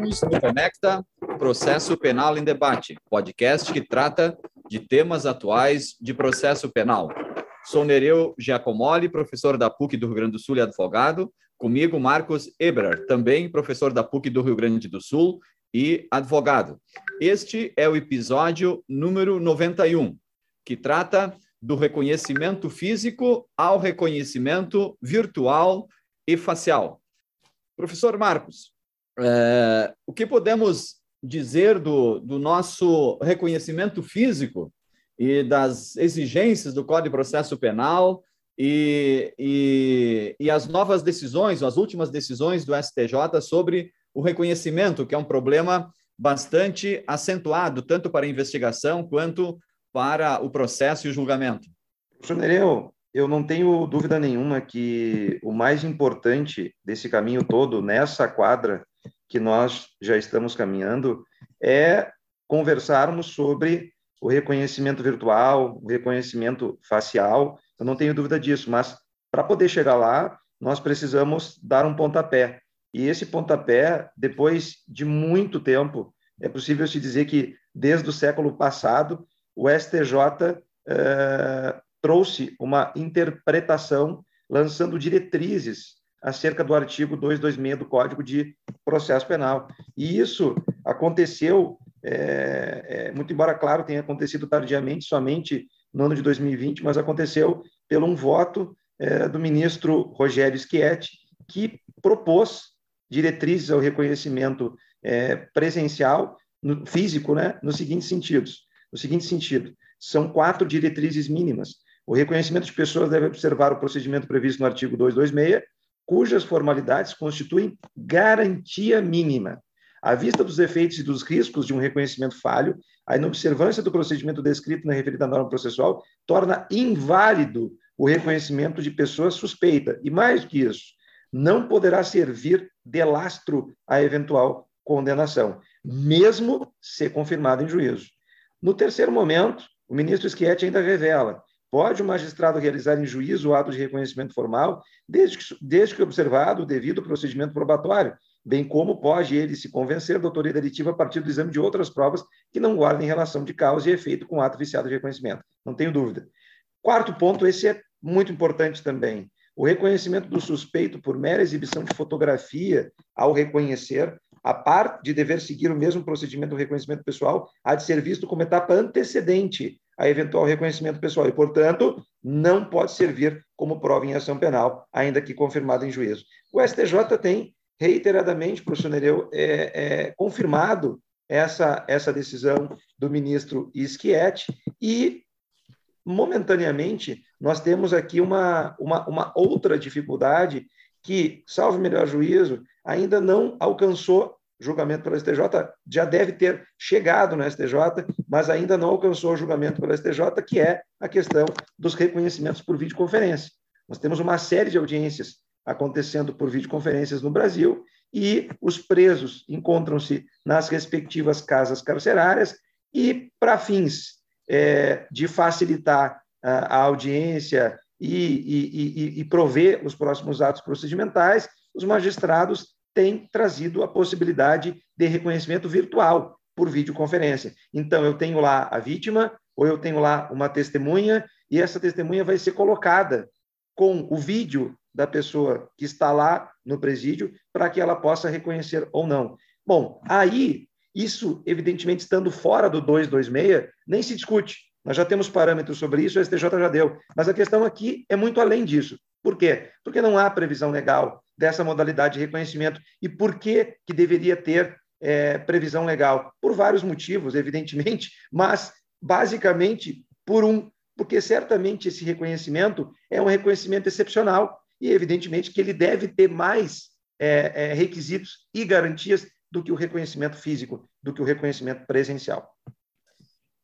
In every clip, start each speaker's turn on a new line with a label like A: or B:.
A: No Conecta Processo Penal em Debate, podcast que trata de temas atuais de processo penal. Sou Nereu Giacomoli, professor da PUC do Rio Grande do Sul e advogado. Comigo, Marcos Eber, também professor da PUC do Rio Grande do Sul e advogado. Este é o episódio número 91, que trata do reconhecimento físico ao reconhecimento virtual e facial. Professor Marcos, é, o que podemos dizer do, do nosso reconhecimento físico e das exigências do Código de Processo Penal e, e, e, as novas decisões, as últimas decisões do STJ sobre o reconhecimento, que é um problema bastante acentuado, tanto para a investigação quanto para o processo e o julgamento.
B: Professor Nereu, eu não tenho dúvida nenhuma que o mais importante desse caminho todo, nessa quadra que nós já estamos caminhando, é conversarmos sobre o reconhecimento virtual, o reconhecimento facial. Eu não tenho dúvida disso, mas para poder chegar lá, nós precisamos dar um pontapé. E esse pontapé, depois de muito tempo, é possível se dizer que desde o século passado, o STJ eh, trouxe uma interpretação lançando diretrizes acerca do artigo 226 do Código de Processo Penal. E isso aconteceu, é, é, muito embora, claro, tenha acontecido tardiamente, somente no ano de 2020, mas aconteceu pelo um voto é, do ministro Rogério Schietti, que propôs diretrizes ao reconhecimento é, presencial, no, físico, né, nos seguintes sentidos. No seguinte sentido, são quatro diretrizes mínimas o reconhecimento de pessoas deve observar o procedimento previsto no artigo 226, cujas formalidades constituem garantia mínima. À vista dos efeitos e dos riscos de um reconhecimento falho, a inobservância do procedimento descrito na referida norma processual torna inválido o reconhecimento de pessoa suspeita. E mais do que isso, não poderá servir de lastro à eventual condenação, mesmo ser confirmado em juízo. No terceiro momento, o ministro Schietti ainda revela Pode o magistrado realizar em juízo o ato de reconhecimento formal, desde que, desde que observado o devido procedimento probatório, bem como pode ele se convencer da autoria delitiva a partir do exame de outras provas que não guardem relação de causa e efeito com o ato viciado de reconhecimento. Não tenho dúvida. Quarto ponto, esse é muito importante também. O reconhecimento do suspeito por mera exibição de fotografia ao reconhecer, a parte de dever seguir o mesmo procedimento do reconhecimento pessoal, há de ser visto como etapa antecedente a eventual reconhecimento pessoal e, portanto, não pode servir como prova em ação penal, ainda que confirmada em juízo. O STJ tem reiteradamente, professor Nereu, é, é, confirmado essa, essa decisão do ministro Schietti e, momentaneamente, nós temos aqui uma, uma, uma outra dificuldade que, salvo melhor juízo, ainda não alcançou julgamento pelo STJ, já deve ter chegado no STJ, mas ainda não alcançou o julgamento pelo STJ, que é a questão dos reconhecimentos por videoconferência. Nós temos uma série de audiências acontecendo por videoconferências no Brasil e os presos encontram-se nas respectivas casas carcerárias e, para fins é, de facilitar a, a audiência e, e, e, e prover os próximos atos procedimentais, os magistrados tem trazido a possibilidade de reconhecimento virtual por videoconferência. Então, eu tenho lá a vítima, ou eu tenho lá uma testemunha, e essa testemunha vai ser colocada com o vídeo da pessoa que está lá no presídio, para que ela possa reconhecer ou não. Bom, aí, isso, evidentemente, estando fora do 226, nem se discute. Nós já temos parâmetros sobre isso, o STJ já deu. Mas a questão aqui é muito além disso. Por quê? Porque não há previsão legal dessa modalidade de reconhecimento. E por que, que deveria ter é, previsão legal? Por vários motivos, evidentemente, mas basicamente por um, porque certamente esse reconhecimento é um reconhecimento excepcional e, evidentemente, que ele deve ter mais é, é, requisitos e garantias do que o reconhecimento físico, do que o reconhecimento presencial.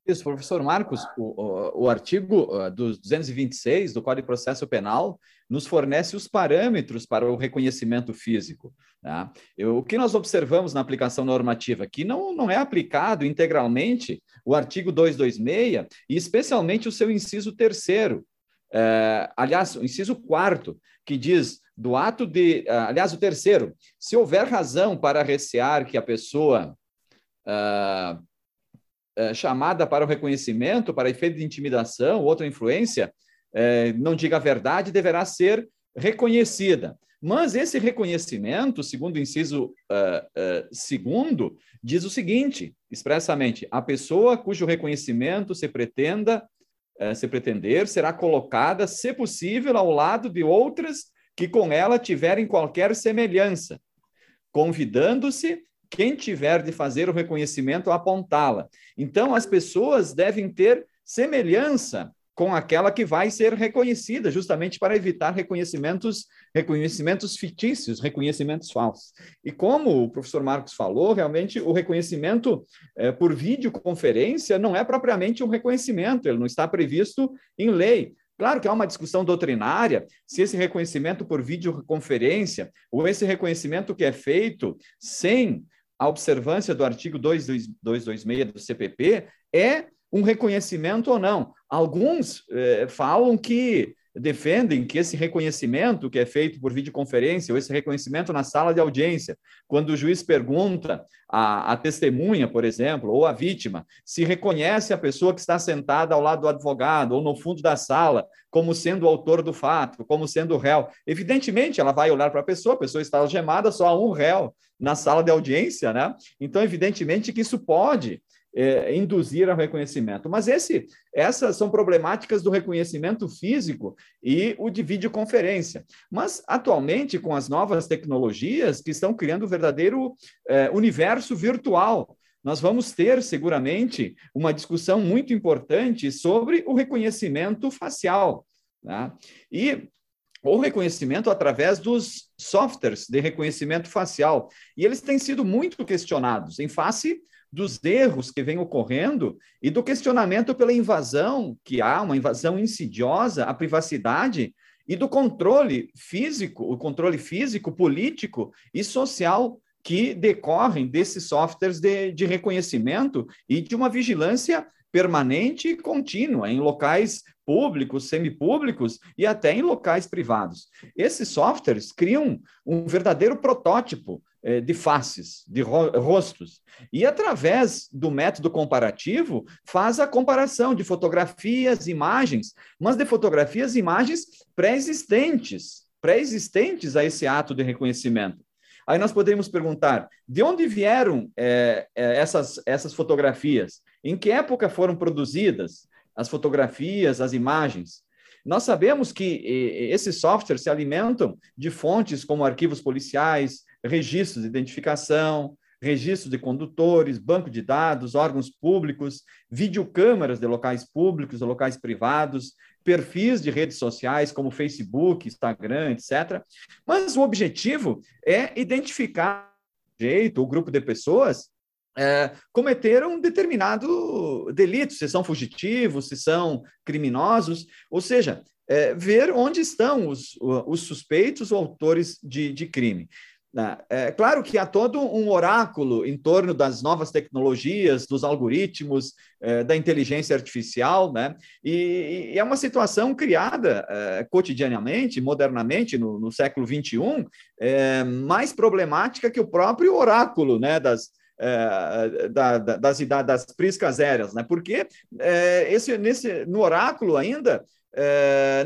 A: Isso, professor Marcos, o, o, o artigo uh, dos 226 do Código de Processo Penal nos fornece os parâmetros para o reconhecimento físico. Tá? Eu, o que nós observamos na aplicação normativa que não, não é aplicado integralmente o artigo 226 e especialmente o seu inciso terceiro, é, aliás, o inciso quarto, que diz do ato de. Uh, aliás, o terceiro, se houver razão para recear que a pessoa uh, uh, chamada para o reconhecimento, para efeito de intimidação, outra influência, eh, não diga a verdade, deverá ser reconhecida. Mas esse reconhecimento, segundo o inciso segundo, diz o seguinte, expressamente: a pessoa cujo reconhecimento se pretenda se pretender será colocada, se possível, ao lado de outras que com ela tiverem qualquer semelhança, convidando-se quem tiver de fazer o reconhecimento apontá-la. Então, as pessoas devem ter semelhança com aquela que vai ser reconhecida, justamente para evitar reconhecimentos, reconhecimentos fictícios, reconhecimentos falsos. E como o professor Marcos falou, realmente o reconhecimento é, por videoconferência não é propriamente um reconhecimento, ele não está previsto em lei. Claro que há uma discussão doutrinária se esse reconhecimento por videoconferência ou esse reconhecimento que é feito sem a observância do artigo 226 do CPP é um reconhecimento ou não. Alguns eh, falam que defendem que esse reconhecimento que é feito por videoconferência, ou esse reconhecimento na sala de audiência, quando o juiz pergunta à, à testemunha, por exemplo, ou à vítima, se reconhece a pessoa que está sentada ao lado do advogado ou no fundo da sala como sendo o autor do fato, como sendo o réu. Evidentemente, ela vai olhar para a pessoa, a pessoa está algemada, só há um réu na sala de audiência, né? Então, evidentemente que isso pode é, induzir ao reconhecimento. Mas esse, essas são problemáticas do reconhecimento físico e o de videoconferência. Mas, atualmente, com as novas tecnologias que estão criando um verdadeiro é, universo virtual, nós vamos ter seguramente uma discussão muito importante sobre o reconhecimento facial. Né? E o reconhecimento através dos softwares de reconhecimento facial. E eles têm sido muito questionados em face dos erros que vêm ocorrendo e do questionamento pela invasão, que há uma invasão insidiosa à privacidade e do controle físico, o controle físico, político e social que decorrem desses softwares de, de reconhecimento e de uma vigilância permanente e contínua em locais públicos, semipúblicos e até em locais privados. Esses softwares criam um verdadeiro protótipo de faces, de rostos. E, através do método comparativo, faz a comparação de fotografias, imagens, mas de fotografias e imagens pré-existentes, pré-existentes a esse ato de reconhecimento. Aí nós podemos perguntar: de onde vieram é, é, essas, essas fotografias? Em que época foram produzidas as fotografias, as imagens? Nós sabemos que esses softwares se alimentam de fontes como arquivos policiais, registros de identificação, registro de condutores, banco de dados, órgãos públicos, videocâmeras de locais públicos, de locais privados, perfis de redes sociais como Facebook, Instagram, etc. Mas o objetivo é identificar o jeito, o grupo de pessoas é, cometeram um determinado delito, se são fugitivos, se são criminosos, ou seja, é, ver onde estão os, os suspeitos ou autores de, de crime. Né? É claro que há todo um oráculo em torno das novas tecnologias, dos algoritmos, é, da inteligência artificial, né? E, é uma situação criada é, cotidianamente, modernamente, no, século XXI, é, mais problemática que o próprio oráculo, né? Das, é, da, da, das, das priscas aéreas, né? Porque é, esse, nesse, no oráculo ainda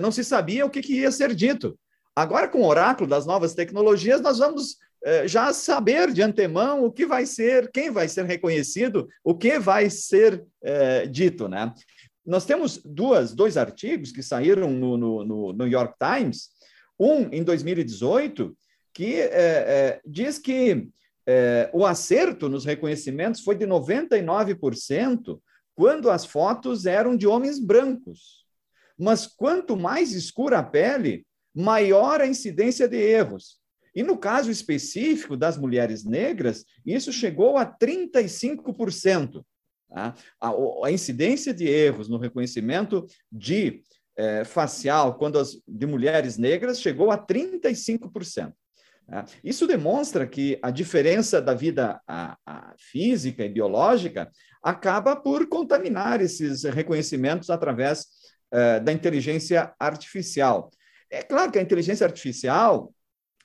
A: não se sabia o que, que ia ser dito. Agora, com o oráculo das novas tecnologias, nós vamos eh, já saber de antemão o que vai ser, quem vai ser reconhecido, o que vai ser eh, dito, né? Nós temos duas, dois artigos que saíram no, no, no New York Times, um em 2018, que eh, diz que o acerto nos reconhecimentos foi de 99% quando as fotos eram de homens brancos. Mas quanto mais escura a pele, maior a incidência de erros. E no caso específico das mulheres negras, isso chegou a 35%. Tá? A, a, incidência de erros no reconhecimento de é, facial quando as, de mulheres negras chegou a 35%. Tá? Isso demonstra que a diferença da vida a, a física e biológica acaba por contaminar esses reconhecimentos através é, da inteligência artificial. É claro que a inteligência artificial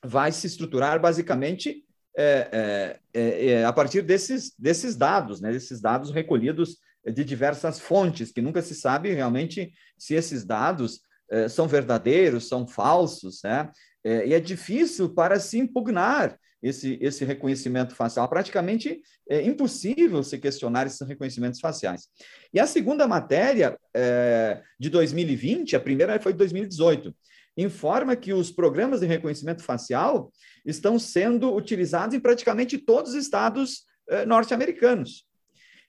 A: vai se estruturar basicamente é, é, é, é, a partir desses, desses dados, né, desses dados recolhidos de diversas fontes, que nunca se sabe realmente se esses dados é, são verdadeiros, são falsos, né? É, e é difícil para se impugnar esse, esse reconhecimento facial. Praticamente é impossível se questionar esses reconhecimentos faciais. E a segunda matéria de 2020, a primeira foi de 2018, informa que os programas de reconhecimento facial estão sendo utilizados em praticamente todos os estados eh, norte-americanos.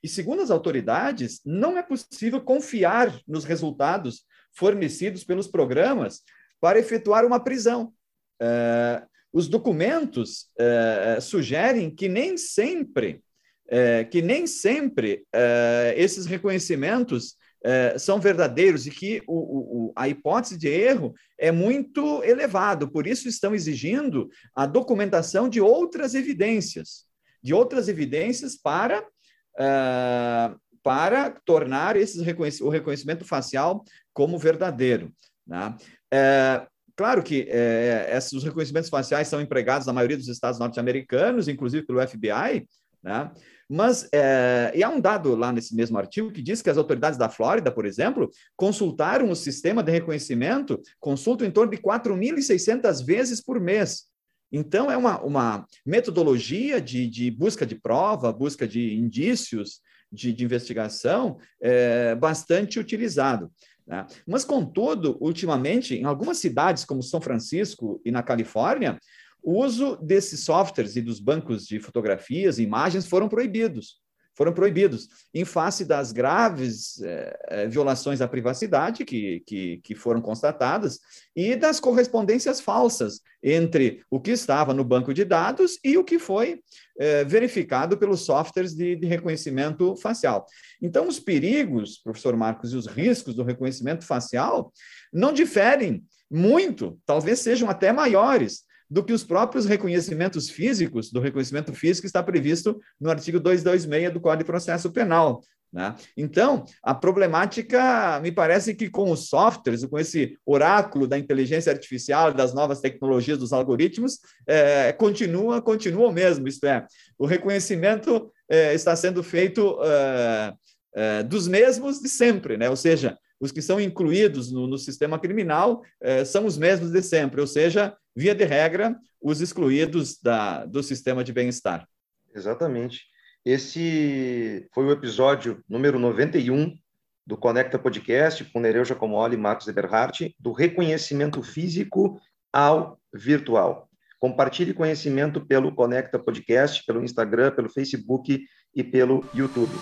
A: E segundo as autoridades, não é possível confiar nos resultados fornecidos pelos programas para efetuar uma prisão. Eh, os documentos eh, sugerem que nem sempre, que nem sempre esses reconhecimentos é, são verdadeiros e que o, o, a hipótese de erro é muito elevado, por isso estão exigindo a documentação de outras evidências, de outras evidências para, uh, para tornar esses reconhec o reconhecimento facial como verdadeiro. Né? Claro que é, esses, os reconhecimentos faciais são empregados na maioria dos estados norte-americanos, inclusive pelo FBI, né? Mas é, e há um dado lá nesse mesmo artigo que diz que as autoridades da Flórida, por exemplo, consultaram o sistema de reconhecimento, consultam em torno de 4.600 vezes por mês. Então, é uma, uma metodologia de, de busca de prova, busca de indícios, de, de investigação, é, bastante utilizado. Né? Mas, contudo, ultimamente, em algumas cidades, como São Francisco e na Califórnia, o uso desses softwares e dos bancos de fotografias e imagens foram proibidos. Foram proibidos, em face das graves eh, violações à privacidade que, que, que, foram constatadas e das correspondências falsas entre o que estava no banco de dados e o que foi eh, verificado pelos softwares de, de reconhecimento facial. Então, os perigos, professor Marcos, e os riscos do reconhecimento facial não diferem muito, talvez sejam até maiores do que os próprios reconhecimentos físicos, do reconhecimento físico está previsto no artigo 226 do Código de Processo Penal. Né? Então, a problemática, me parece que com os softwares, com esse oráculo da inteligência artificial, das novas tecnologias, dos algoritmos, é, continua, continua o mesmo, isto é, o reconhecimento é, está sendo feito é, é dos mesmos de sempre, né? ou seja, os que são incluídos no, no sistema criminal é, são os mesmos de sempre, ou seja, via de regra, os excluídos da, do sistema de bem-estar.
B: Exatamente. Esse foi o episódio número 91 do Conecta Podcast, com Nereu Giacomoli e Marcos Eberhardt, do reconhecimento físico ao virtual. Compartilhe conhecimento pelo Conecta Podcast, pelo Instagram, pelo Facebook e pelo YouTube.